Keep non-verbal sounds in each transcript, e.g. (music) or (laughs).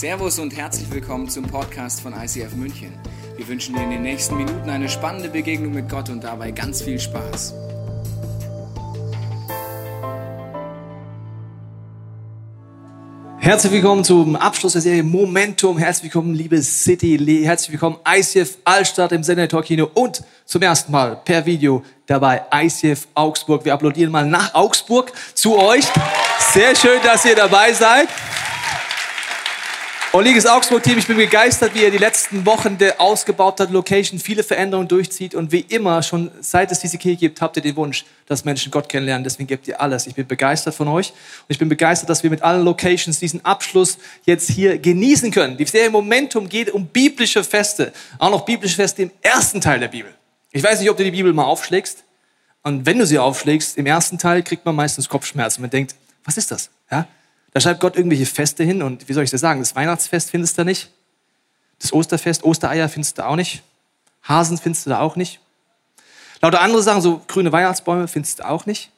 Servus und herzlich willkommen zum Podcast von ICF München. Wir wünschen dir in den nächsten Minuten eine spannende Begegnung mit Gott und dabei ganz viel Spaß. Herzlich willkommen zum Abschluss der Serie Momentum. Herzlich willkommen, liebe City. Herzlich willkommen, ICF Altstadt im Senator Kino und zum ersten Mal per Video dabei ICF Augsburg. Wir applaudieren mal nach Augsburg zu euch. Sehr schön, dass ihr dabei seid. Liebes Augsburg-Team, ich bin begeistert, wie ihr die letzten Wochen der ausgebaute Location viele Veränderungen durchzieht. Und wie immer, schon seit es diese Kirche gibt, habt ihr den Wunsch, dass Menschen Gott kennenlernen. Deswegen gebt ihr alles. Ich bin begeistert von euch. Und ich bin begeistert, dass wir mit allen Locations diesen Abschluss jetzt hier genießen können. Die Serie Momentum geht um biblische Feste. Auch noch biblische Feste im ersten Teil der Bibel. Ich weiß nicht, ob du die Bibel mal aufschlägst. Und wenn du sie aufschlägst, im ersten Teil kriegt man meistens Kopfschmerzen. Man denkt, was ist das? Ja? Da schreibt Gott irgendwelche Feste hin und wie soll ich das sagen? Das Weihnachtsfest findest du da nicht. Das Osterfest, Ostereier findest du da auch nicht. Hasen findest du da auch nicht. Lauter andere Sachen, so grüne Weihnachtsbäume findest du auch nicht.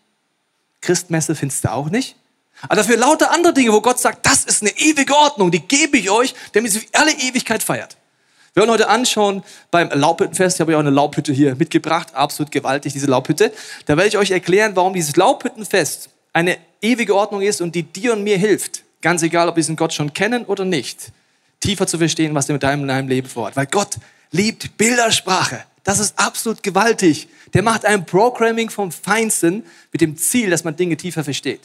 Christmesse findest du auch nicht. Aber dafür lauter andere Dinge, wo Gott sagt, das ist eine ewige Ordnung, die gebe ich euch, damit sie alle Ewigkeit feiert. Wir wollen heute anschauen beim Laubhüttenfest. Ich habe ja auch eine Laubhütte hier mitgebracht, absolut gewaltig, diese Laubhütte. Da werde ich euch erklären, warum dieses Laubhüttenfest eine ewige Ordnung ist und die dir und mir hilft, ganz egal, ob wir diesen Gott schon kennen oder nicht, tiefer zu verstehen, was er mit deinem, deinem Leben vorhat. Weil Gott liebt Bildersprache. Das ist absolut gewaltig. Der macht ein Programming vom Feinsten mit dem Ziel, dass man Dinge tiefer versteht.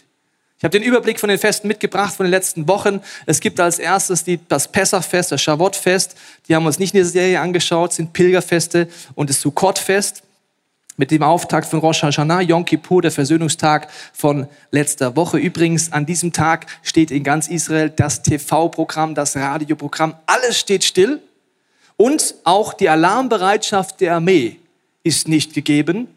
Ich habe den Überblick von den Festen mitgebracht von den letzten Wochen. Es gibt als erstes die, das Pessachfest, das Shavuot-Fest. Die haben wir uns nicht in der Serie angeschaut, sind Pilgerfeste und das Sukkot-Fest mit dem Auftakt von Rosh Hashanah, Yom Kippur, der Versöhnungstag von letzter Woche. Übrigens, an diesem Tag steht in ganz Israel das TV-Programm, das Radioprogramm, alles steht still. Und auch die Alarmbereitschaft der Armee ist nicht gegeben.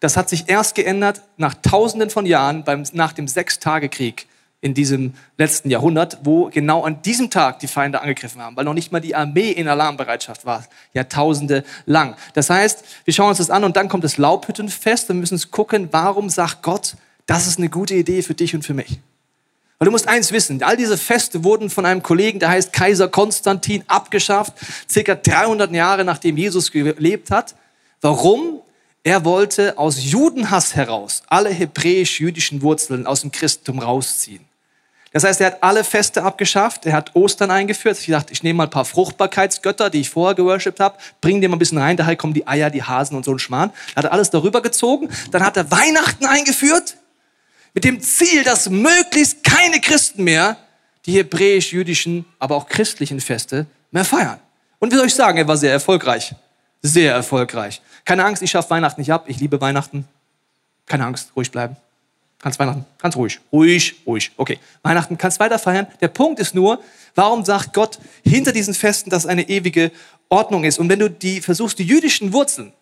Das hat sich erst geändert nach Tausenden von Jahren beim, nach dem Sechstagekrieg in diesem letzten Jahrhundert, wo genau an diesem Tag die Feinde angegriffen haben, weil noch nicht mal die Armee in Alarmbereitschaft war, Jahrtausende lang. Das heißt, wir schauen uns das an und dann kommt das Laubhüttenfest und müssen uns gucken, warum sagt Gott, das ist eine gute Idee für dich und für mich. Weil du musst eins wissen, all diese Feste wurden von einem Kollegen, der heißt Kaiser Konstantin, abgeschafft, circa 300 Jahre nachdem Jesus gelebt hat. Warum? Er wollte aus Judenhass heraus alle hebräisch-jüdischen Wurzeln aus dem Christentum rausziehen. Das heißt, er hat alle Feste abgeschafft, er hat Ostern eingeführt. Ich dachte, ich nehme mal ein paar Fruchtbarkeitsgötter, die ich vorher geworshipped habe, bringe die mal ein bisschen rein, daher kommen die Eier, die Hasen und so ein Schmarrn. Da hat er alles darüber gezogen. Dann hat er Weihnachten eingeführt, mit dem Ziel, dass möglichst keine Christen mehr die hebräisch-jüdischen, aber auch christlichen Feste mehr feiern. Und wie soll ich sagen, er war sehr erfolgreich. Sehr erfolgreich. Keine Angst, ich schaffe Weihnachten nicht ab. Ich liebe Weihnachten. Keine Angst, ruhig bleiben. Kannst Weihnachten, ganz ruhig, ruhig, ruhig. Okay, Weihnachten kannst weiter feiern. Der Punkt ist nur, warum sagt Gott hinter diesen Festen, dass eine ewige Ordnung ist? Und wenn du die versuchst, die jüdischen Wurzeln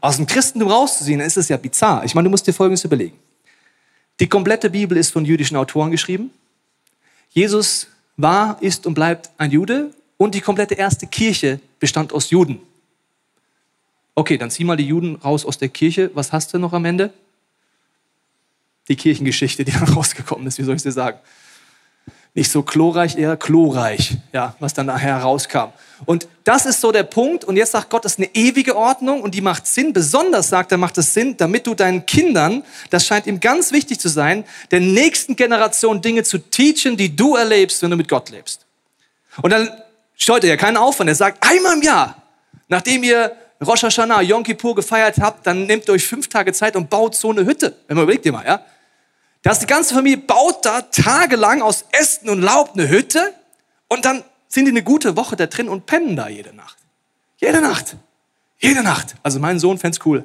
aus dem Christentum rauszuziehen, dann ist es ja bizarr. Ich meine, du musst dir Folgendes überlegen. Die komplette Bibel ist von jüdischen Autoren geschrieben. Jesus war, ist und bleibt ein Jude und die komplette erste Kirche bestand aus Juden. Okay, dann zieh mal die Juden raus aus der Kirche. Was hast du noch am Ende? Die Kirchengeschichte, die (laughs) dann rausgekommen ist, wie soll ich sie sagen? Nicht so chlorreich, eher chlorreich, ja, was dann nachher rauskam. Und das ist so der Punkt. Und jetzt sagt Gott, das ist eine ewige Ordnung und die macht Sinn. Besonders sagt er, macht es Sinn, damit du deinen Kindern, das scheint ihm ganz wichtig zu sein, der nächsten Generation Dinge zu teachen, die du erlebst, wenn du mit Gott lebst. Und dann scheut er ja keinen Aufwand. Er sagt, einmal im Jahr, nachdem ihr Rosh Hashanah, Yom Kippur gefeiert habt, dann nehmt euch fünf Tage Zeit und baut so eine Hütte. Wenn man überlegt ihr mal, ja. Da die ganze Familie baut da tagelang aus Ästen und Laub eine Hütte und dann sind die eine gute Woche da drin und pennen da jede Nacht. Jede Nacht. Jede Nacht. Also mein Sohn fänd's cool.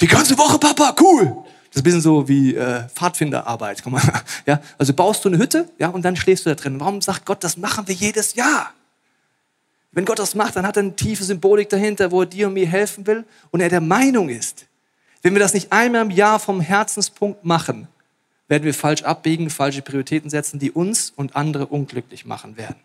Die ganze Woche, Papa, cool. Das ist ein bisschen so wie äh, Pfadfinderarbeit. Komm mal. (laughs) Ja, also baust du eine Hütte, ja, und dann schläfst du da drin. Warum sagt Gott, das machen wir jedes Jahr? Wenn Gott das macht, dann hat er eine tiefe Symbolik dahinter, wo er dir und mir helfen will und er der Meinung ist, wenn wir das nicht einmal im Jahr vom Herzenspunkt machen, werden wir falsch abbiegen, falsche Prioritäten setzen, die uns und andere unglücklich machen werden.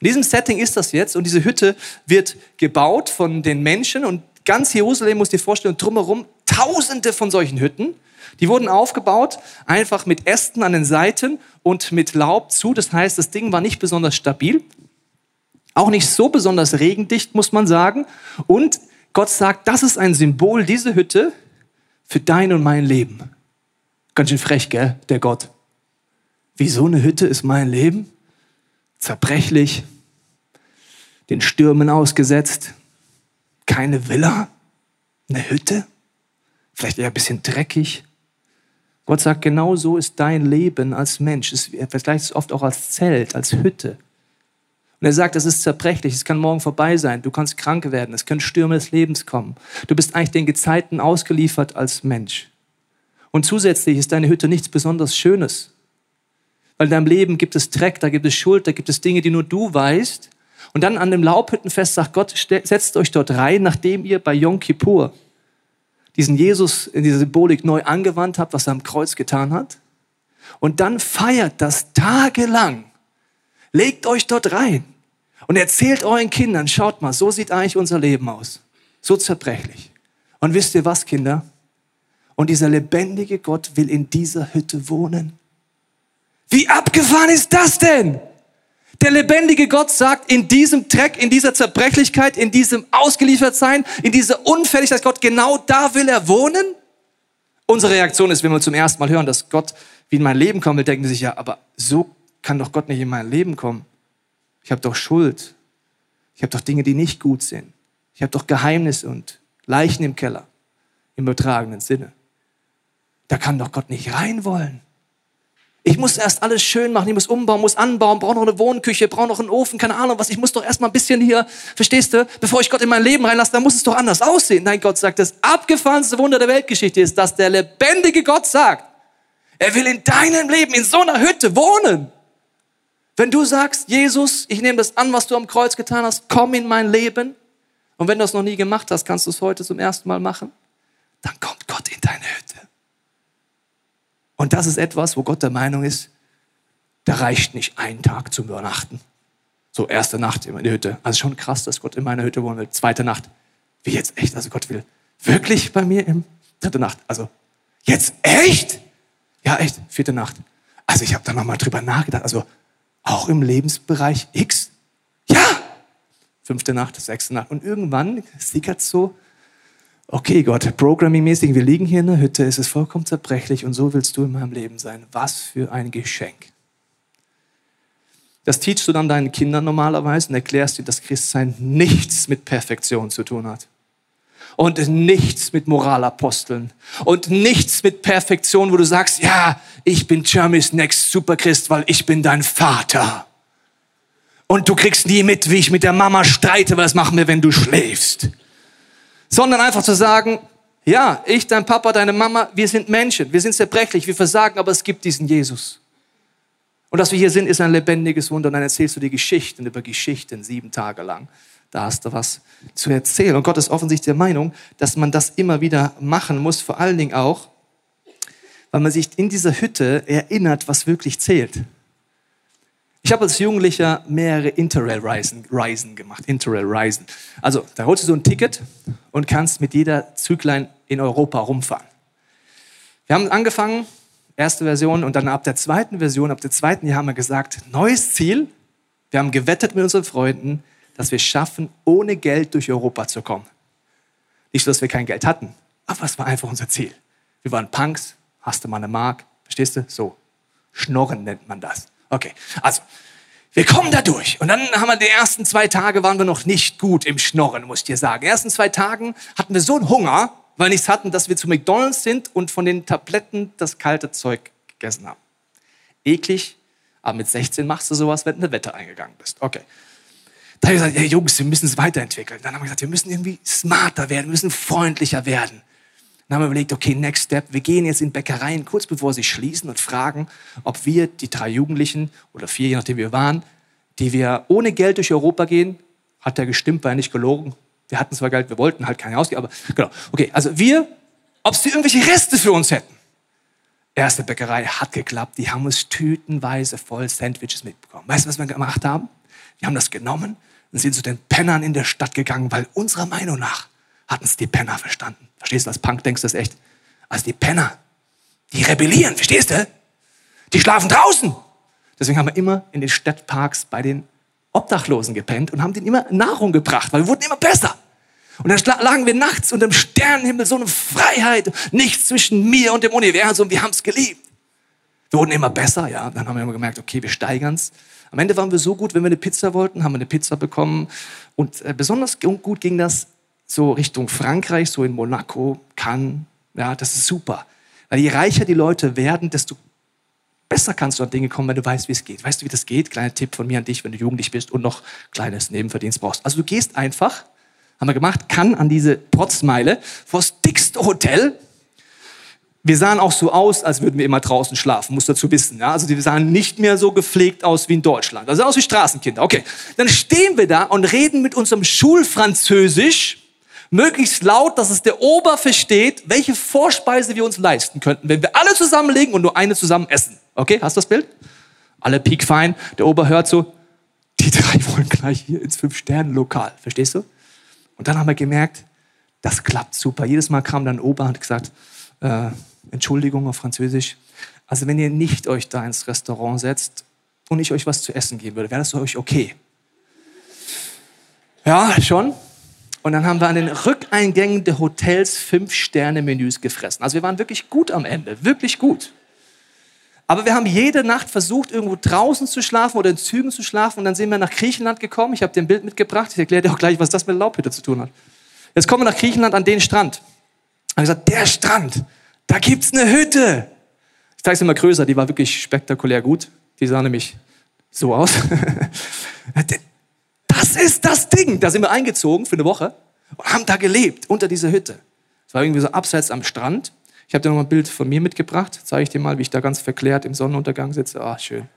In diesem Setting ist das jetzt und diese Hütte wird gebaut von den Menschen und ganz Jerusalem muss dir vorstellen, drumherum tausende von solchen Hütten Die wurden aufgebaut, einfach mit Ästen an den Seiten und mit Laub zu. Das heißt, das Ding war nicht besonders stabil, auch nicht so besonders regendicht, muss man sagen. Und Gott sagt, das ist ein Symbol, diese Hütte, für dein und mein Leben. Ganz schön frech, gell, der Gott. Wie so eine Hütte ist mein Leben? Zerbrechlich, den Stürmen ausgesetzt, keine Villa, eine Hütte, vielleicht eher ein bisschen dreckig. Gott sagt, genau so ist dein Leben als Mensch. Vergleicht es oft auch als Zelt, als Hütte. Und er sagt, es ist zerbrechlich, es kann morgen vorbei sein, du kannst krank werden, es können Stürme des Lebens kommen. Du bist eigentlich den Gezeiten ausgeliefert als Mensch. Und zusätzlich ist deine Hütte nichts besonders Schönes. Weil in deinem Leben gibt es Dreck, da gibt es Schuld, da gibt es Dinge, die nur du weißt. Und dann an dem Laubhüttenfest sagt Gott, setzt euch dort rein, nachdem ihr bei Yom Kippur diesen Jesus in dieser Symbolik neu angewandt habt, was er am Kreuz getan hat. Und dann feiert das tagelang. Legt euch dort rein und erzählt euren Kindern, schaut mal, so sieht eigentlich unser Leben aus. So zerbrechlich. Und wisst ihr was, Kinder? Und dieser lebendige Gott will in dieser Hütte wohnen. Wie abgefahren ist das denn? Der lebendige Gott sagt, in diesem Dreck, in dieser Zerbrechlichkeit, in diesem Ausgeliefertsein, in dieser Unfälligkeit, Gott, genau da will er wohnen. Unsere Reaktion ist, wenn wir zum ersten Mal hören, dass Gott wie in mein Leben kommen will, denken sich, ja, aber so kann doch Gott nicht in mein Leben kommen. Ich habe doch Schuld. Ich habe doch Dinge, die nicht gut sind. Ich habe doch Geheimnisse und Leichen im Keller, im übertragenen Sinne. Da kann doch Gott nicht rein wollen. Ich muss erst alles schön machen, ich muss umbauen, muss anbauen, brauche noch eine Wohnküche, brauche noch einen Ofen, keine Ahnung was. Ich muss doch erst mal ein bisschen hier, verstehst du, bevor ich Gott in mein Leben reinlasse, dann muss es doch anders aussehen. Nein, Gott sagt, das abgefahrenste Wunder der Weltgeschichte ist, dass der lebendige Gott sagt, er will in deinem Leben, in so einer Hütte wohnen. Wenn du sagst, Jesus, ich nehme das an, was du am Kreuz getan hast, komm in mein Leben. Und wenn du es noch nie gemacht hast, kannst du es heute zum ersten Mal machen. Dann kommt Gott in deine Hütte. Und das ist etwas, wo Gott der Meinung ist, da reicht nicht ein Tag zum Übernachten. So, erste Nacht in der Hütte. Also schon krass, dass Gott in meiner Hütte wohnen will. Zweite Nacht. Wie jetzt echt? Also Gott will wirklich bei mir im dritte Nacht. Also jetzt echt? Ja, echt. Vierte Nacht. Also ich habe da nochmal drüber nachgedacht. Also auch im Lebensbereich X? Ja! Fünfte Nacht, sechste Nacht. Und irgendwann sickert so okay Gott, programmingmäßig, wir liegen hier in der Hütte, es ist vollkommen zerbrechlich und so willst du in meinem Leben sein. Was für ein Geschenk. Das teachst du dann deinen Kindern normalerweise und erklärst dir, dass Christsein nichts mit Perfektion zu tun hat. Und nichts mit Moralaposteln. Und nichts mit Perfektion, wo du sagst, ja, ich bin Jeremy's Next Superchrist, weil ich bin dein Vater. Und du kriegst nie mit, wie ich mit der Mama streite, was machen wir, wenn du schläfst sondern einfach zu sagen, ja, ich, dein Papa, deine Mama, wir sind Menschen, wir sind zerbrechlich, wir versagen, aber es gibt diesen Jesus. Und dass wir hier sind, ist ein lebendiges Wunder. Und dann erzählst du die Geschichten über Geschichten sieben Tage lang. Da hast du was zu erzählen. Und Gott ist offensichtlich der Meinung, dass man das immer wieder machen muss, vor allen Dingen auch, weil man sich in dieser Hütte erinnert, was wirklich zählt. Ich habe als Jugendlicher mehrere Interrail-Reisen gemacht. Interrail-Reisen. Also, da holst du so ein Ticket und kannst mit jeder Züglein in Europa rumfahren. Wir haben angefangen, erste Version, und dann ab der zweiten Version, ab dem zweiten Jahr haben wir gesagt, neues Ziel. Wir haben gewettet mit unseren Freunden, dass wir schaffen, ohne Geld durch Europa zu kommen. Nicht dass wir kein Geld hatten, aber es war einfach unser Ziel. Wir waren Punks, hast du mal eine Mark, verstehst du? So, Schnorren nennt man das. Okay, also wir kommen da durch. Und dann haben wir die ersten zwei Tage waren wir noch nicht gut im Schnorren, muss ich dir sagen. Die ersten zwei Tagen hatten wir so einen Hunger, weil wir nichts hatten, dass wir zu McDonalds sind und von den Tabletten das kalte Zeug gegessen haben. Eklig, aber mit 16 machst du sowas, wenn du in Wetter eingegangen bist. Okay. Da haben wir gesagt, ja, Jungs, wir müssen es weiterentwickeln. Dann haben wir gesagt, wir müssen irgendwie smarter werden, wir müssen freundlicher werden. Dann haben wir überlegt, okay, next step, wir gehen jetzt in Bäckereien kurz bevor sie schließen und fragen, ob wir, die drei Jugendlichen oder vier, je nachdem wir waren, die wir ohne Geld durch Europa gehen, hat der gestimmt, war ja nicht gelogen. Wir hatten zwar Geld, wir wollten halt keine ausgeben, aber genau. Okay, also wir, ob sie irgendwelche Reste für uns hätten. Erste Bäckerei hat geklappt, die haben uns tütenweise voll Sandwiches mitbekommen. Weißt du, was wir gemacht haben? Wir haben das genommen und sind zu den Pennern in der Stadt gegangen, weil unserer Meinung nach hatten es die Penner verstanden. Verstehst du, als Punk denkst du das echt? Als die Penner Die rebellieren, verstehst du? Die schlafen draußen. Deswegen haben wir immer in den Stadtparks bei den Obdachlosen gepennt und haben denen immer Nahrung gebracht, weil wir wurden immer besser. Und dann lagen wir nachts unter dem Sternenhimmel, so eine Freiheit, nichts zwischen mir und dem Universum, wir haben es geliebt. Wir wurden immer besser, ja. Dann haben wir immer gemerkt, okay, wir steigern's. Am Ende waren wir so gut, wenn wir eine Pizza wollten, haben wir eine Pizza bekommen. Und äh, besonders gut ging das so Richtung Frankreich, so in Monaco, Cannes. Ja, das ist super. Weil je reicher die Leute werden, desto besser kannst du an Dinge kommen, wenn du weißt, wie es geht. Weißt du, wie das geht? Kleiner Tipp von mir an dich, wenn du jugendlich bist und noch kleines Nebenverdienst brauchst. Also du gehst einfach, haben wir gemacht, kann an diese Potzmeile vors dickste Hotel. Wir sahen auch so aus, als würden wir immer draußen schlafen, musst du dazu wissen. Ja? Also wir sahen nicht mehr so gepflegt aus wie in Deutschland. Also aus wie Straßenkinder. Okay, dann stehen wir da und reden mit unserem Schulfranzösisch möglichst laut, dass es der Ober versteht, welche Vorspeise wir uns leisten könnten, wenn wir alle zusammenlegen und nur eine zusammen essen. Okay, hast du das Bild? Alle piekfein. Der Ober hört so, die drei (laughs) wollen gleich hier ins Fünf-Sterne-Lokal. Verstehst du? Und dann haben wir gemerkt, das klappt super. Jedes Mal kam dann Ober und hat gesagt, äh, Entschuldigung auf Französisch. Also wenn ihr nicht euch da ins Restaurant setzt und ich euch was zu essen geben würde, wäre das für euch okay? Ja, schon. Und dann haben wir an den Rückeingängen der Hotels Fünf-Sterne-Menüs gefressen. Also wir waren wirklich gut am Ende, wirklich gut. Aber wir haben jede Nacht versucht, irgendwo draußen zu schlafen oder in Zügen zu schlafen. Und dann sind wir nach Griechenland gekommen. Ich habe dir ein Bild mitgebracht. Ich erkläre dir auch gleich, was das mit Laubhütte zu tun hat. Jetzt kommen wir nach Griechenland an den Strand. Ich habe gesagt, der Strand, da gibt's eine Hütte. Ich zeige es mal größer, die war wirklich spektakulär gut. Die sah nämlich so aus. (laughs) Das ist das Ding. Da sind wir eingezogen für eine Woche und haben da gelebt, unter dieser Hütte. Es war irgendwie so abseits am Strand. Ich habe dir noch mal ein Bild von mir mitgebracht. Zeige ich dir mal, wie ich da ganz verklärt im Sonnenuntergang sitze. Ah, schön.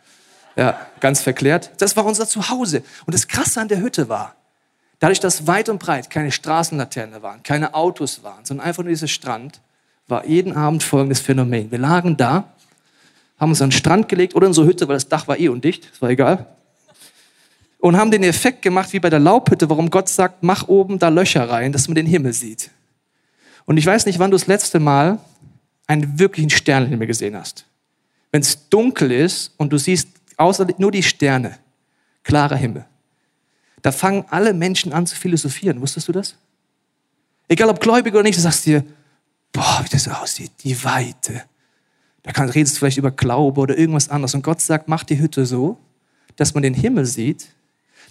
Ja, ganz verklärt. Das war unser Zuhause. Und das Krasse an der Hütte war, dadurch, dass weit und breit keine Straßenlaterne waren, keine Autos waren, sondern einfach nur dieser Strand, war jeden Abend folgendes Phänomen. Wir lagen da, haben uns an den Strand gelegt oder in unsere Hütte, weil das Dach war eh undicht, das war egal. Und haben den Effekt gemacht wie bei der Laubhütte, warum Gott sagt, mach oben da Löcher rein, dass man den Himmel sieht. Und ich weiß nicht, wann du das letzte Mal einen wirklichen Sternenhimmel gesehen hast. Wenn es dunkel ist und du siehst außer nur die Sterne, klarer Himmel, da fangen alle Menschen an zu philosophieren. Wusstest du das? Egal ob gläubig oder nicht, du sagst dir, boah, wie das aussieht, die Weite. Da kann, redest du vielleicht über Glaube oder irgendwas anderes. Und Gott sagt, mach die Hütte so, dass man den Himmel sieht,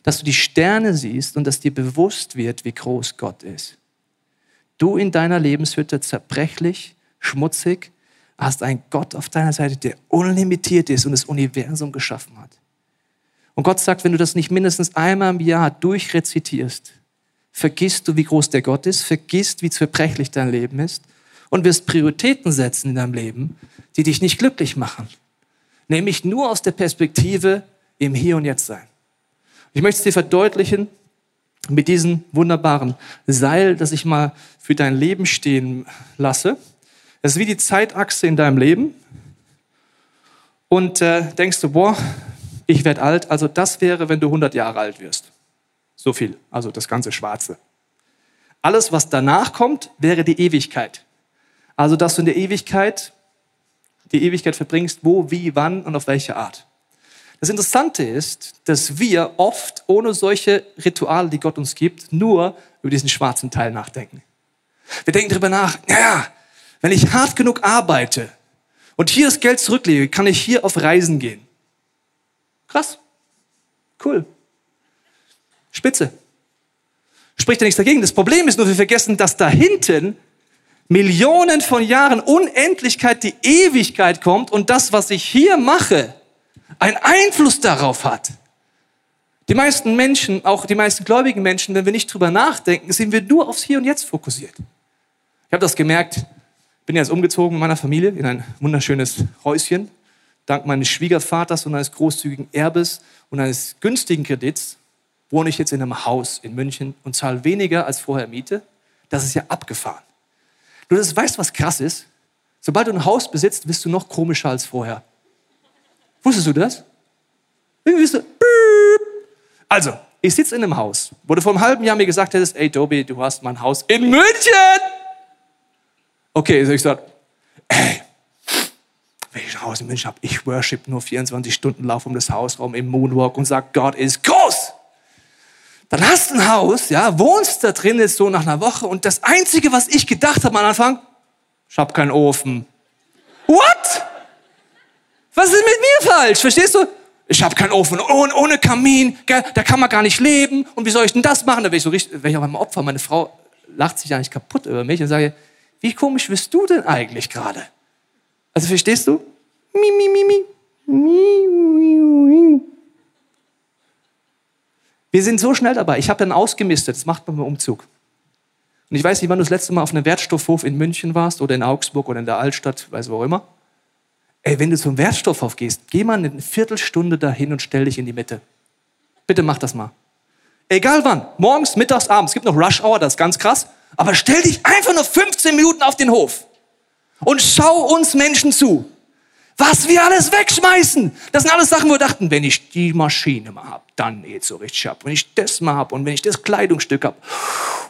dass du die Sterne siehst und dass dir bewusst wird, wie groß Gott ist. Du in deiner Lebenshütte zerbrechlich, schmutzig, hast einen Gott auf deiner Seite, der unlimitiert ist und das Universum geschaffen hat. Und Gott sagt, wenn du das nicht mindestens einmal im Jahr durchrezitierst, vergisst du, wie groß der Gott ist, vergisst, wie zerbrechlich dein Leben ist und wirst Prioritäten setzen in deinem Leben, die dich nicht glücklich machen. Nämlich nur aus der Perspektive im Hier und Jetzt sein. Ich möchte es dir verdeutlichen mit diesem wunderbaren Seil, das ich mal für dein Leben stehen lasse. Es ist wie die Zeitachse in deinem Leben. Und äh, denkst du, boah, ich werde alt. Also das wäre, wenn du 100 Jahre alt wirst. So viel, also das ganze Schwarze. Alles, was danach kommt, wäre die Ewigkeit. Also, dass du in der Ewigkeit die Ewigkeit verbringst, wo, wie, wann und auf welche Art. Das Interessante ist, dass wir oft ohne solche Rituale, die Gott uns gibt, nur über diesen schwarzen Teil nachdenken. Wir denken darüber nach, naja, wenn ich hart genug arbeite und hier das Geld zurücklege, kann ich hier auf Reisen gehen. Krass. Cool. Spitze. Spricht ja nichts dagegen. Das Problem ist nur, wir vergessen, dass da hinten Millionen von Jahren Unendlichkeit, die Ewigkeit kommt und das, was ich hier mache, einen Einfluss darauf hat. Die meisten Menschen, auch die meisten gläubigen Menschen, wenn wir nicht drüber nachdenken, sind wir nur aufs Hier und Jetzt fokussiert. Ich habe das gemerkt, bin jetzt umgezogen mit meiner Familie in ein wunderschönes Häuschen. Dank meines Schwiegervaters und eines großzügigen Erbes und eines günstigen Kredits wohne ich jetzt in einem Haus in München und zahle weniger als vorher Miete. Das ist ja abgefahren. Du das weißt, was krass ist? Sobald du ein Haus besitzt, bist du noch komischer als vorher. Wusstest du das? Irgendwie bist du. Also, ich sitze in einem Haus, wo du vor einem halben Jahr mir gesagt hättest, ey Tobi, du hast mein Haus in München. Okay, also ich sage, ey, Haus in München habe. Ich worship nur 24 Stunden, laufe um das Hausraum im Moonwalk und sage, Gott ist groß. Dann hast du ein Haus, ja, wohnst da drin ist so nach einer Woche und das Einzige, was ich gedacht habe am Anfang, ich habe keinen Ofen. What? Was ist mit mir falsch? Verstehst du? Ich habe keinen Ofen ohne, ohne Kamin, gell? da kann man gar nicht leben. Und wie soll ich denn das machen? Da wäre ich so richtig, wäre ich auf einmal Opfer. Meine Frau lacht sich eigentlich kaputt über mich und sage, wie komisch bist du denn eigentlich gerade? Also verstehst du? Mi, mi, mi, mi. Wir sind so schnell dabei. Ich habe dann ausgemistet. Das macht man beim Umzug. Und ich weiß nicht, wann du das letzte Mal auf einem Wertstoffhof in München warst oder in Augsburg oder in der Altstadt, weiß wo auch immer. Ey, wenn du zum Wertstoffhof gehst, geh mal eine Viertelstunde dahin und stell dich in die Mitte. Bitte mach das mal. Egal wann, morgens, mittags, abends. Es gibt noch Rush Hour, das ist ganz krass. Aber stell dich einfach nur 15 Minuten auf den Hof und schau uns Menschen zu. Was wir alles wegschmeißen. Das sind alles Sachen, wo wir dachten, wenn ich die Maschine mal hab, dann geht's so richtig ab. Wenn ich das mal hab und wenn ich das Kleidungsstück hab,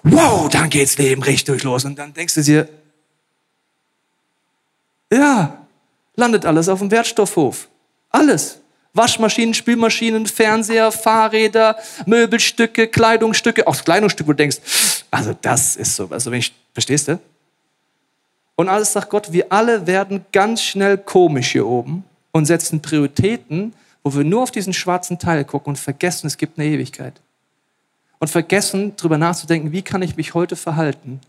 wow, dann geht's Leben richtig los. Und dann denkst du dir, ja, landet alles auf dem Wertstoffhof. Alles. Waschmaschinen, Spülmaschinen, Fernseher, Fahrräder, Möbelstücke, Kleidungsstücke, auch Kleidungsstücke, wo du denkst, also das ist so, also wenn ich, verstehst du? Und alles sagt Gott, wir alle werden ganz schnell komisch hier oben und setzen Prioritäten, wo wir nur auf diesen schwarzen Teil gucken und vergessen, es gibt eine Ewigkeit. Und vergessen, darüber nachzudenken, wie kann ich mich heute verhalten,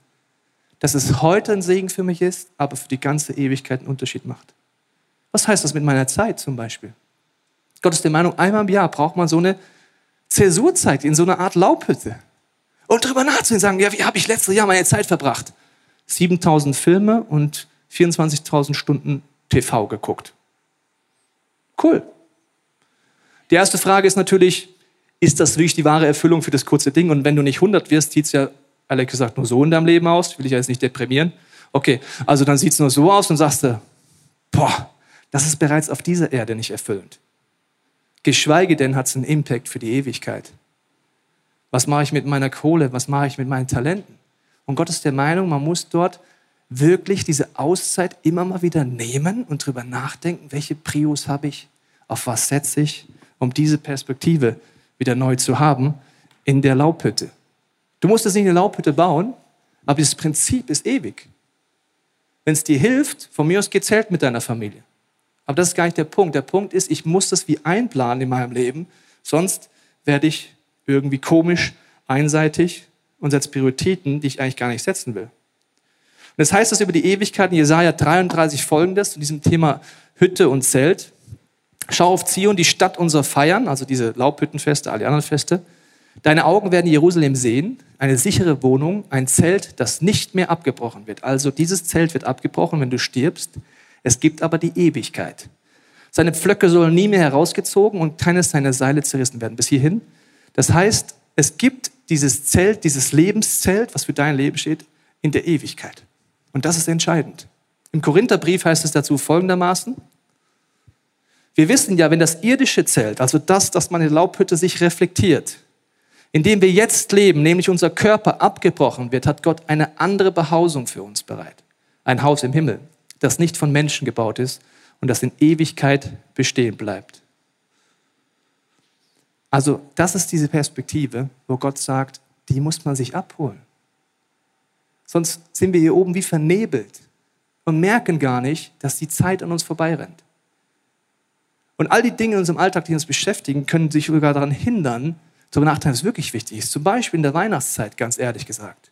dass es heute ein Segen für mich ist, aber für die ganze Ewigkeit einen Unterschied macht. Was heißt das mit meiner Zeit zum Beispiel? Gott ist der Meinung, einmal im Jahr braucht man so eine Zäsurzeit in so einer Art Laubhütte. Und darüber nachzudenken, sagen, ja, wie habe ich letztes Jahr meine Zeit verbracht? 7000 Filme und 24.000 Stunden TV geguckt. Cool. Die erste Frage ist natürlich, ist das wirklich die wahre Erfüllung für das kurze Ding? Und wenn du nicht 100 wirst, sieht es ja, ehrlich gesagt, nur so in deinem Leben aus. Will ich ja jetzt nicht deprimieren. Okay, also dann sieht es nur so aus und sagst du, boah, das ist bereits auf dieser Erde nicht erfüllend. Geschweige denn hat es einen Impact für die Ewigkeit. Was mache ich mit meiner Kohle? Was mache ich mit meinen Talenten? Und Gott ist der Meinung, man muss dort wirklich diese Auszeit immer mal wieder nehmen und drüber nachdenken, welche Prios habe ich, auf was setze ich, um diese Perspektive wieder neu zu haben in der Laubhütte. Du musst es nicht eine Laubhütte bauen, aber das Prinzip ist ewig. Wenn es dir hilft, von mir aus gezählt mit deiner Familie. Aber das ist gar nicht der Punkt. Der Punkt ist, ich muss das wie einplanen in meinem Leben, sonst werde ich irgendwie komisch, einseitig und setze Prioritäten, die ich eigentlich gar nicht setzen will. Und das heißt das über die Ewigkeit in Jesaja 33 folgendes zu diesem Thema Hütte und Zelt. Schau auf Zion, die Stadt unserer Feiern, also diese Laubhüttenfeste, alle anderen Feste. Deine Augen werden Jerusalem sehen, eine sichere Wohnung, ein Zelt, das nicht mehr abgebrochen wird. Also dieses Zelt wird abgebrochen, wenn du stirbst. Es gibt aber die Ewigkeit. Seine Pflöcke sollen nie mehr herausgezogen und keines seiner Seile zerrissen werden. Bis hierhin. Das heißt, es gibt dieses Zelt, dieses Lebenszelt, was für dein Leben steht, in der Ewigkeit. Und das ist entscheidend. Im Korintherbrief heißt es dazu folgendermaßen, wir wissen ja, wenn das irdische Zelt, also das, das man in der Laubhütte sich reflektiert, in dem wir jetzt leben, nämlich unser Körper abgebrochen wird, hat Gott eine andere Behausung für uns bereit. Ein Haus im Himmel, das nicht von Menschen gebaut ist und das in Ewigkeit bestehen bleibt. Also das ist diese Perspektive, wo Gott sagt, die muss man sich abholen. Sonst sind wir hier oben wie vernebelt und merken gar nicht, dass die Zeit an uns vorbeirennt. Und all die Dinge in unserem Alltag, die uns beschäftigen, können sich sogar daran hindern, darüber nachdenken, was wirklich wichtig ist. Zum Beispiel in der Weihnachtszeit, ganz ehrlich gesagt.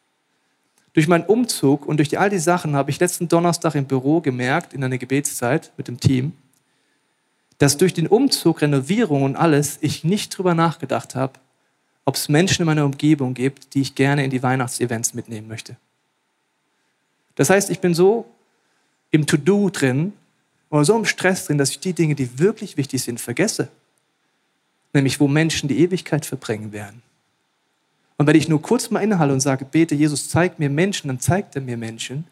Durch meinen Umzug und durch all die Sachen habe ich letzten Donnerstag im Büro gemerkt, in einer Gebetszeit mit dem Team, dass durch den Umzug, Renovierung und alles ich nicht drüber nachgedacht habe, ob es Menschen in meiner Umgebung gibt, die ich gerne in die Weihnachtsevents mitnehmen möchte. Das heißt, ich bin so im To-Do drin oder so im Stress drin, dass ich die Dinge, die wirklich wichtig sind, vergesse. Nämlich, wo Menschen die Ewigkeit verbringen werden. Und wenn ich nur kurz mal innehalte und sage, bete, Jesus, zeig mir Menschen, dann zeigt er mir Menschen.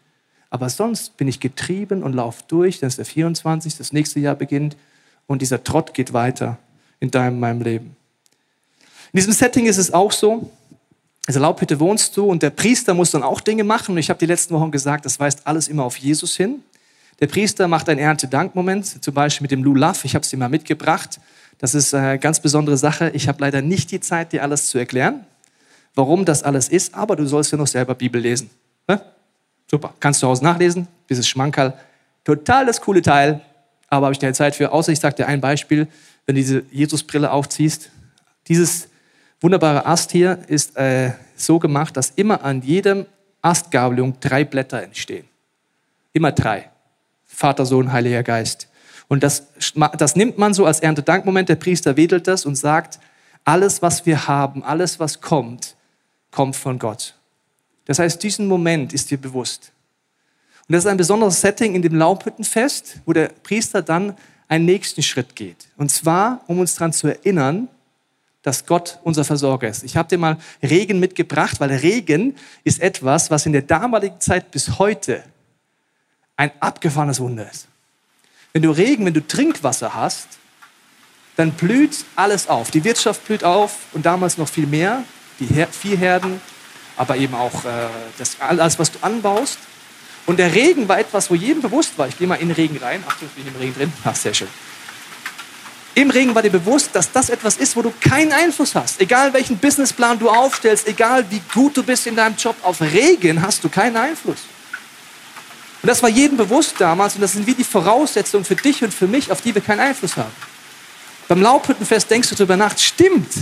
Aber sonst bin ich getrieben und laufe durch, dann ist der 24, das nächste Jahr beginnt und dieser Trott geht weiter in deinem, meinem Leben. In diesem Setting ist es auch so, also Laubhütte wohnst du und der Priester muss dann auch Dinge machen. Und ich habe die letzten Wochen gesagt, das weist alles immer auf Jesus hin. Der Priester macht einen Erntedankmoment, zum Beispiel mit dem Lulav. Ich habe es dir mal mitgebracht. Das ist eine ganz besondere Sache. Ich habe leider nicht die Zeit, dir alles zu erklären, warum das alles ist, aber du sollst ja noch selber Bibel lesen. Ne? Super, kannst du zu nachlesen, dieses Schmankerl. Total das coole Teil, aber habe ich keine Zeit für. Außer ich sage dir ein Beispiel, wenn du diese Jesusbrille aufziehst. Dieses wunderbare Ast hier ist äh, so gemacht, dass immer an jedem Astgabelung drei Blätter entstehen. Immer drei. Vater, Sohn, Heiliger Geist. Und das, das nimmt man so als Erntedankmoment. Der Priester wedelt das und sagt, alles, was wir haben, alles, was kommt, kommt von Gott. Das heißt, diesen Moment ist dir bewusst. Und das ist ein besonderes Setting in dem Laubhüttenfest, wo der Priester dann einen nächsten Schritt geht. Und zwar, um uns daran zu erinnern, dass Gott unser Versorger ist. Ich habe dir mal Regen mitgebracht, weil Regen ist etwas, was in der damaligen Zeit bis heute ein abgefahrenes Wunder ist. Wenn du Regen, wenn du Trinkwasser hast, dann blüht alles auf. Die Wirtschaft blüht auf und damals noch viel mehr, die Viehherden, aber eben auch äh, das, alles, was du anbaust. Und der Regen war etwas, wo jedem bewusst war. Ich gehe mal in den Regen rein. Achtung, ich bin im Regen drin. Ach, sehr schön. Im Regen war dir bewusst, dass das etwas ist, wo du keinen Einfluss hast. Egal welchen Businessplan du aufstellst, egal wie gut du bist in deinem Job, auf Regen hast du keinen Einfluss. Und das war jedem bewusst damals und das sind wie die Voraussetzungen für dich und für mich, auf die wir keinen Einfluss haben. Beim Laubhüttenfest denkst du darüber nach, stimmt,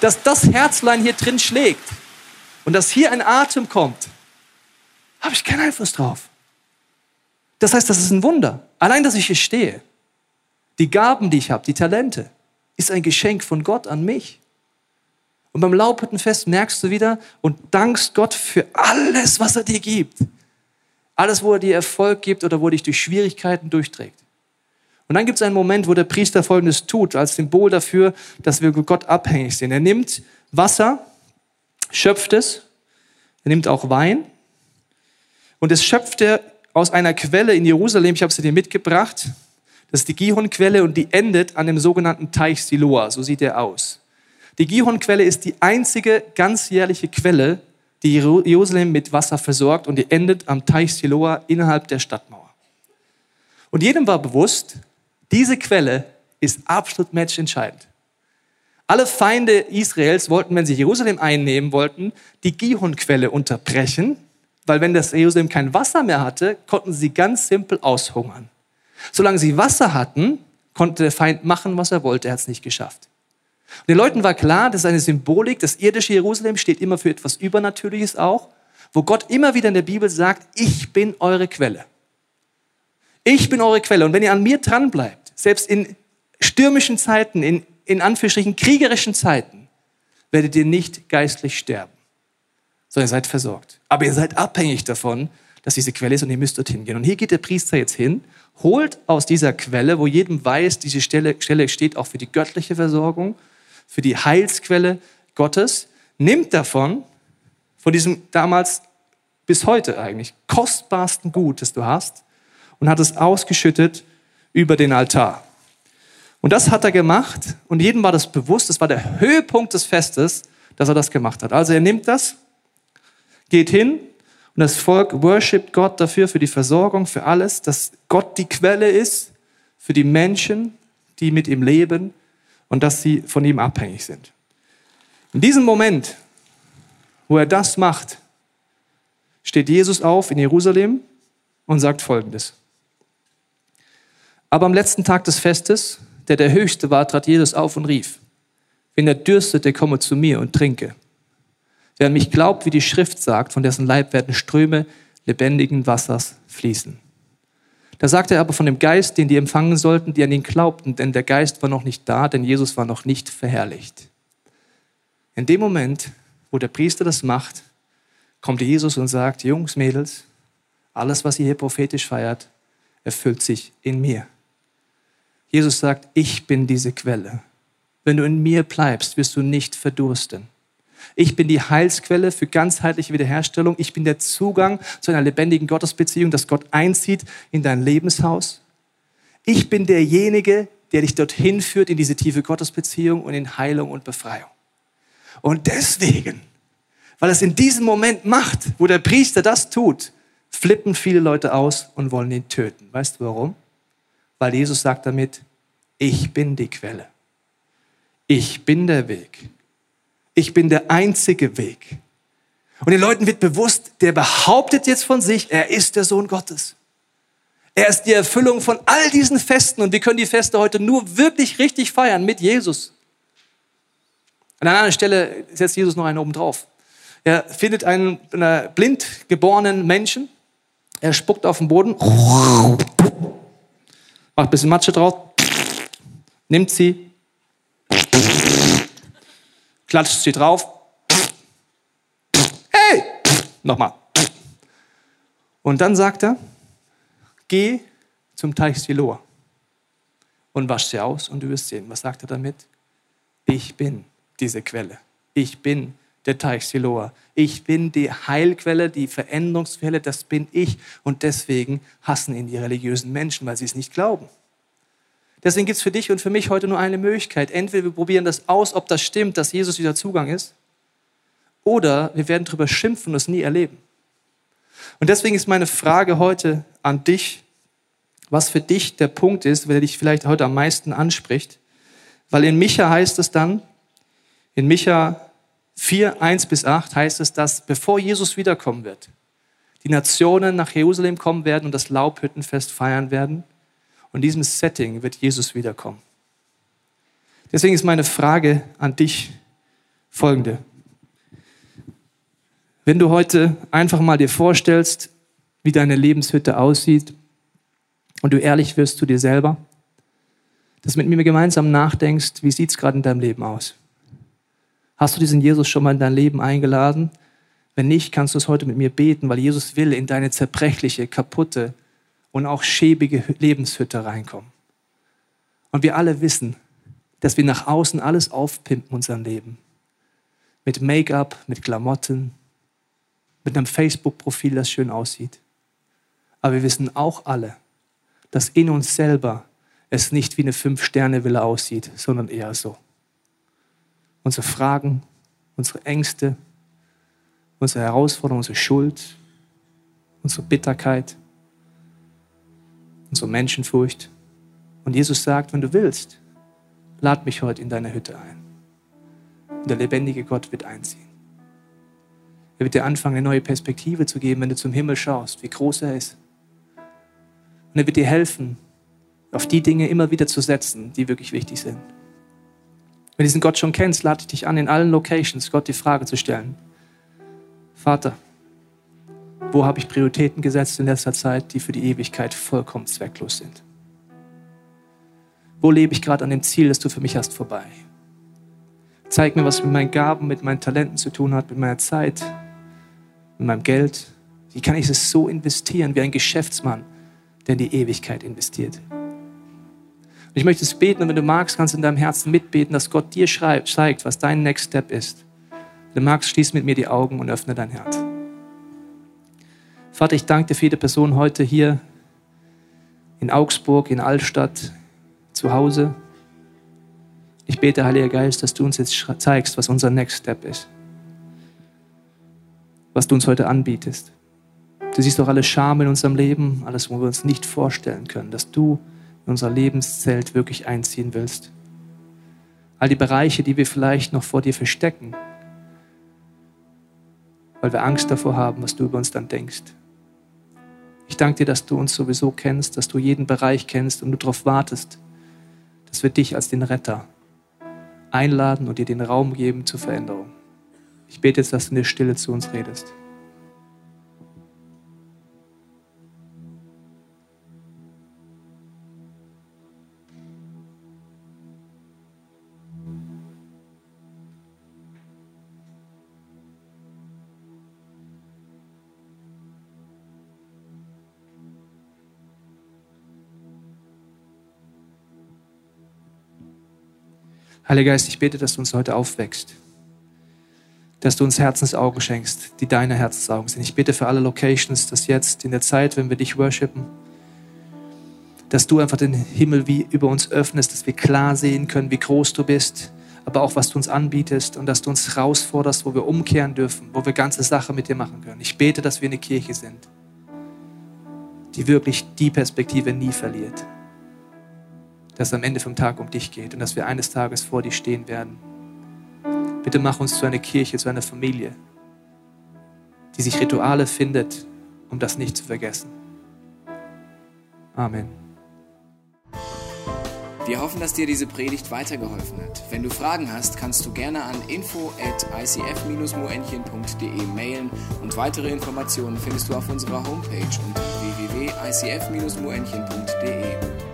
dass das Herzlein hier drin schlägt und dass hier ein Atem kommt, habe ich keinen Einfluss drauf. Das heißt, das ist ein Wunder. Allein, dass ich hier stehe, die Gaben, die ich habe, die Talente, ist ein Geschenk von Gott an mich. Und beim Laubhüttenfest merkst du wieder und dankst Gott für alles, was er dir gibt. Alles, wo er dir Erfolg gibt oder wo er dich durch Schwierigkeiten durchträgt. Und dann gibt es einen Moment, wo der Priester Folgendes tut, als Symbol dafür, dass wir Gott abhängig sind. Er nimmt Wasser, schöpft es, er nimmt auch Wein und es schöpft er aus einer Quelle in Jerusalem, ich habe sie dir mitgebracht, das ist die Gihon-Quelle und die endet an dem sogenannten Teich Siloa. So sieht er aus. Die Gihon-Quelle ist die einzige ganzjährliche Quelle, die Jerusalem mit Wasser versorgt und die endet am Teich Siloa innerhalb der Stadtmauer. Und jedem war bewusst, diese Quelle ist absolut matchentscheidend. Alle Feinde Israels wollten, wenn sie Jerusalem einnehmen wollten, die Gihon-Quelle unterbrechen, weil wenn das Jerusalem kein Wasser mehr hatte, konnten sie ganz simpel aushungern. Solange sie Wasser hatten, konnte der Feind machen, was er wollte. Er hat es nicht geschafft. Und den Leuten war klar, das ist eine Symbolik. Das irdische Jerusalem steht immer für etwas Übernatürliches auch, wo Gott immer wieder in der Bibel sagt, ich bin eure Quelle. Ich bin eure Quelle. Und wenn ihr an mir dran bleibt, selbst in stürmischen Zeiten, in, in Anführungsstrichen kriegerischen Zeiten, werdet ihr nicht geistlich sterben, sondern ihr seid versorgt. Aber ihr seid abhängig davon, dass diese Quelle ist und ihr müsst dorthin gehen. Und hier geht der Priester jetzt hin holt aus dieser Quelle, wo jedem weiß, diese Stelle, Stelle steht auch für die göttliche Versorgung, für die Heilsquelle Gottes, nimmt davon, von diesem damals bis heute eigentlich kostbarsten Gut, das du hast, und hat es ausgeschüttet über den Altar. Und das hat er gemacht und jedem war das bewusst, das war der Höhepunkt des Festes, dass er das gemacht hat. Also er nimmt das, geht hin, und das Volk worshipt Gott dafür, für die Versorgung, für alles, dass Gott die Quelle ist für die Menschen, die mit ihm leben und dass sie von ihm abhängig sind. In diesem Moment, wo er das macht, steht Jesus auf in Jerusalem und sagt Folgendes. Aber am letzten Tag des Festes, der der höchste war, trat Jesus auf und rief, wenn er dürstet, der komme zu mir und trinke. Wer an mich glaubt, wie die Schrift sagt, von dessen Leib werden Ströme lebendigen Wassers fließen. Da sagte er aber von dem Geist, den die empfangen sollten, die an ihn glaubten, denn der Geist war noch nicht da, denn Jesus war noch nicht verherrlicht. In dem Moment, wo der Priester das macht, kommt Jesus und sagt, Jungs, Mädels, alles, was ihr hier prophetisch feiert, erfüllt sich in mir. Jesus sagt, ich bin diese Quelle. Wenn du in mir bleibst, wirst du nicht verdursten. Ich bin die Heilsquelle für ganzheitliche Wiederherstellung. Ich bin der Zugang zu einer lebendigen Gottesbeziehung, dass Gott einzieht in dein Lebenshaus. Ich bin derjenige, der dich dorthin führt in diese tiefe Gottesbeziehung und in Heilung und Befreiung. Und deswegen, weil es in diesem Moment macht, wo der Priester das tut, flippen viele Leute aus und wollen ihn töten. Weißt du warum? Weil Jesus sagt damit, ich bin die Quelle. Ich bin der Weg. Ich bin der einzige Weg. Und den Leuten wird bewusst, der behauptet jetzt von sich, er ist der Sohn Gottes. Er ist die Erfüllung von all diesen Festen und wir können die Feste heute nur wirklich richtig feiern mit Jesus. An einer anderen Stelle setzt Jesus noch einen oben drauf. Er findet einen, einen blind geborenen Menschen, er spuckt auf den Boden, macht ein bisschen Matsche drauf, nimmt sie, klatscht sie drauf. Hey! Nochmal. Und dann sagt er, geh zum Teich Siloa und wasch sie aus und du wirst sehen. Was sagt er damit? Ich bin diese Quelle. Ich bin der Teich Siloa. Ich bin die Heilquelle, die Veränderungsquelle, das bin ich. Und deswegen hassen ihn die religiösen Menschen, weil sie es nicht glauben. Deswegen gibt es für dich und für mich heute nur eine Möglichkeit. Entweder wir probieren das aus, ob das stimmt, dass Jesus dieser Zugang ist, oder wir werden darüber schimpfen und es nie erleben. Und deswegen ist meine Frage heute an dich, was für dich der Punkt ist, der dich vielleicht heute am meisten anspricht. Weil in Micha heißt es dann, in Micha 4, 1 bis 8 heißt es, dass bevor Jesus wiederkommen wird, die Nationen nach Jerusalem kommen werden und das Laubhüttenfest feiern werden. Und in diesem Setting wird Jesus wiederkommen. Deswegen ist meine Frage an dich folgende. Wenn du heute einfach mal dir vorstellst, wie deine Lebenshütte aussieht und du ehrlich wirst zu dir selber, dass du mit mir gemeinsam nachdenkst, wie sieht es gerade in deinem Leben aus? Hast du diesen Jesus schon mal in dein Leben eingeladen? Wenn nicht, kannst du es heute mit mir beten, weil Jesus will in deine zerbrechliche, kaputte und auch schäbige Lebenshütte reinkommen. Und wir alle wissen, dass wir nach außen alles aufpimpen, unser Leben. Mit Make-up, mit Klamotten, mit einem Facebook-Profil, das schön aussieht. Aber wir wissen auch alle, dass in uns selber es nicht wie eine Fünf-Sterne-Villa aussieht, sondern eher so unsere Fragen, unsere Ängste, unsere Herausforderungen, unsere Schuld, unsere Bitterkeit, unsere Menschenfurcht. Und Jesus sagt, wenn du willst, lad mich heute in deine Hütte ein. Und der lebendige Gott wird einziehen. Er wird dir anfangen, eine neue Perspektive zu geben, wenn du zum Himmel schaust, wie groß er ist. Und er wird dir helfen, auf die Dinge immer wieder zu setzen, die wirklich wichtig sind. Wenn du diesen Gott schon kennst, lade ich dich an, in allen Locations Gott die Frage zu stellen. Vater, wo habe ich Prioritäten gesetzt in letzter Zeit, die für die Ewigkeit vollkommen zwecklos sind? Wo lebe ich gerade an dem Ziel, das du für mich hast, vorbei? Zeig mir, was mit meinen Gaben, mit meinen Talenten zu tun hat, mit meiner Zeit, mit meinem Geld. Wie kann ich es so investieren wie ein Geschäftsmann, der in die Ewigkeit investiert? ich möchte es beten und wenn du magst, kannst du in deinem Herzen mitbeten, dass Gott dir schreibt, zeigt, was dein Next Step ist. Wenn du magst, schließ mit mir die Augen und öffne dein Herz. Vater, ich danke dir für jede Person heute hier in Augsburg, in Altstadt, zu Hause. Ich bete, Heiliger Geist, dass du uns jetzt zeigst, was unser Next Step ist. Was du uns heute anbietest. Du siehst doch alle Scham in unserem Leben, alles, wo wir uns nicht vorstellen können, dass du in unser Lebenszelt wirklich einziehen willst. All die Bereiche, die wir vielleicht noch vor dir verstecken, weil wir Angst davor haben, was du über uns dann denkst. Ich danke dir, dass du uns sowieso kennst, dass du jeden Bereich kennst und du darauf wartest, dass wir dich als den Retter einladen und dir den Raum geben zur Veränderung. Ich bete jetzt, dass du in der Stille zu uns redest. Heiliger Geist, ich bete, dass du uns heute aufwächst. Dass du uns Herzensaugen schenkst, die deine Herzensaugen sind. Ich bete für alle Locations, dass jetzt in der Zeit, wenn wir dich worshipen, dass du einfach den Himmel wie über uns öffnest, dass wir klar sehen können, wie groß du bist, aber auch was du uns anbietest und dass du uns herausforderst, wo wir umkehren dürfen, wo wir ganze Sache mit dir machen können. Ich bete, dass wir eine Kirche sind, die wirklich die Perspektive nie verliert. Dass es am Ende vom Tag um dich geht und dass wir eines Tages vor dir stehen werden. Bitte mach uns zu einer Kirche, zu einer Familie, die sich Rituale findet, um das nicht zu vergessen. Amen. Wir hoffen, dass dir diese Predigt weitergeholfen hat. Wenn du Fragen hast, kannst du gerne an info at icf-moenchen.de mailen und weitere Informationen findest du auf unserer Homepage unter www.icf-moenchen.de.